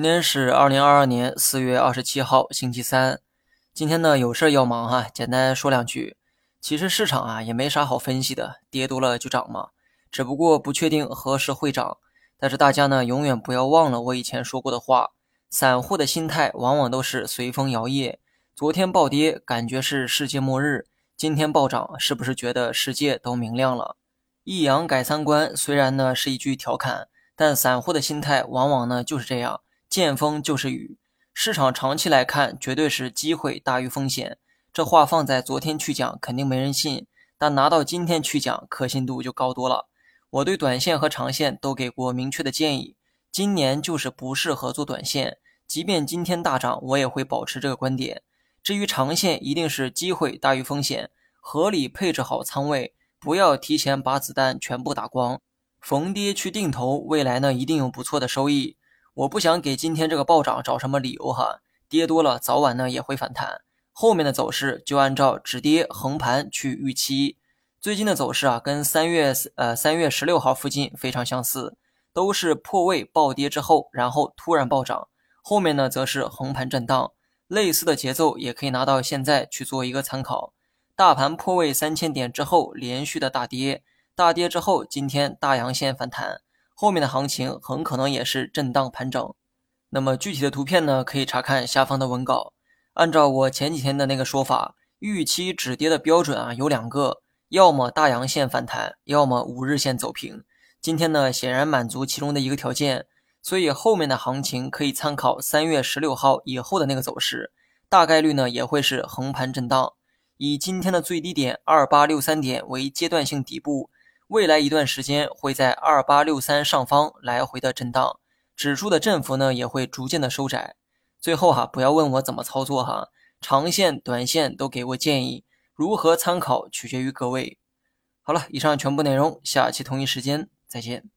今天是二零二二年四月二十七号，星期三。今天呢有事要忙哈，简单说两句。其实市场啊也没啥好分析的，跌多了就涨嘛，只不过不确定何时会涨。但是大家呢永远不要忘了我以前说过的话，散户的心态往往都是随风摇曳。昨天暴跌，感觉是世界末日；今天暴涨，是不是觉得世界都明亮了？一阳改三观，虽然呢是一句调侃，但散户的心态往往呢就是这样。见风就是雨，市场长期来看绝对是机会大于风险。这话放在昨天去讲肯定没人信，但拿到今天去讲，可信度就高多了。我对短线和长线都给过明确的建议，今年就是不适合做短线。即便今天大涨，我也会保持这个观点。至于长线，一定是机会大于风险，合理配置好仓位，不要提前把子弹全部打光。逢跌去定投，未来呢一定有不错的收益。我不想给今天这个暴涨找什么理由哈，跌多了早晚呢也会反弹，后面的走势就按照止跌横盘去预期。最近的走势啊，跟三月呃三月十六号附近非常相似，都是破位暴跌之后，然后突然暴涨，后面呢则是横盘震荡，类似的节奏也可以拿到现在去做一个参考。大盘破位三千点之后连续的大跌，大跌之后今天大阳线反弹。后面的行情很可能也是震荡盘整，那么具体的图片呢，可以查看下方的文稿。按照我前几天的那个说法，预期止跌的标准啊有两个，要么大阳线反弹，要么五日线走平。今天呢显然满足其中的一个条件，所以后面的行情可以参考三月十六号以后的那个走势，大概率呢也会是横盘震荡，以今天的最低点二八六三点为阶段性底部。未来一段时间会在二八六三上方来回的震荡，指数的振幅呢也会逐渐的收窄。最后哈，不要问我怎么操作哈，长线、短线都给我建议，如何参考取决于各位。好了，以上全部内容，下期同一时间再见。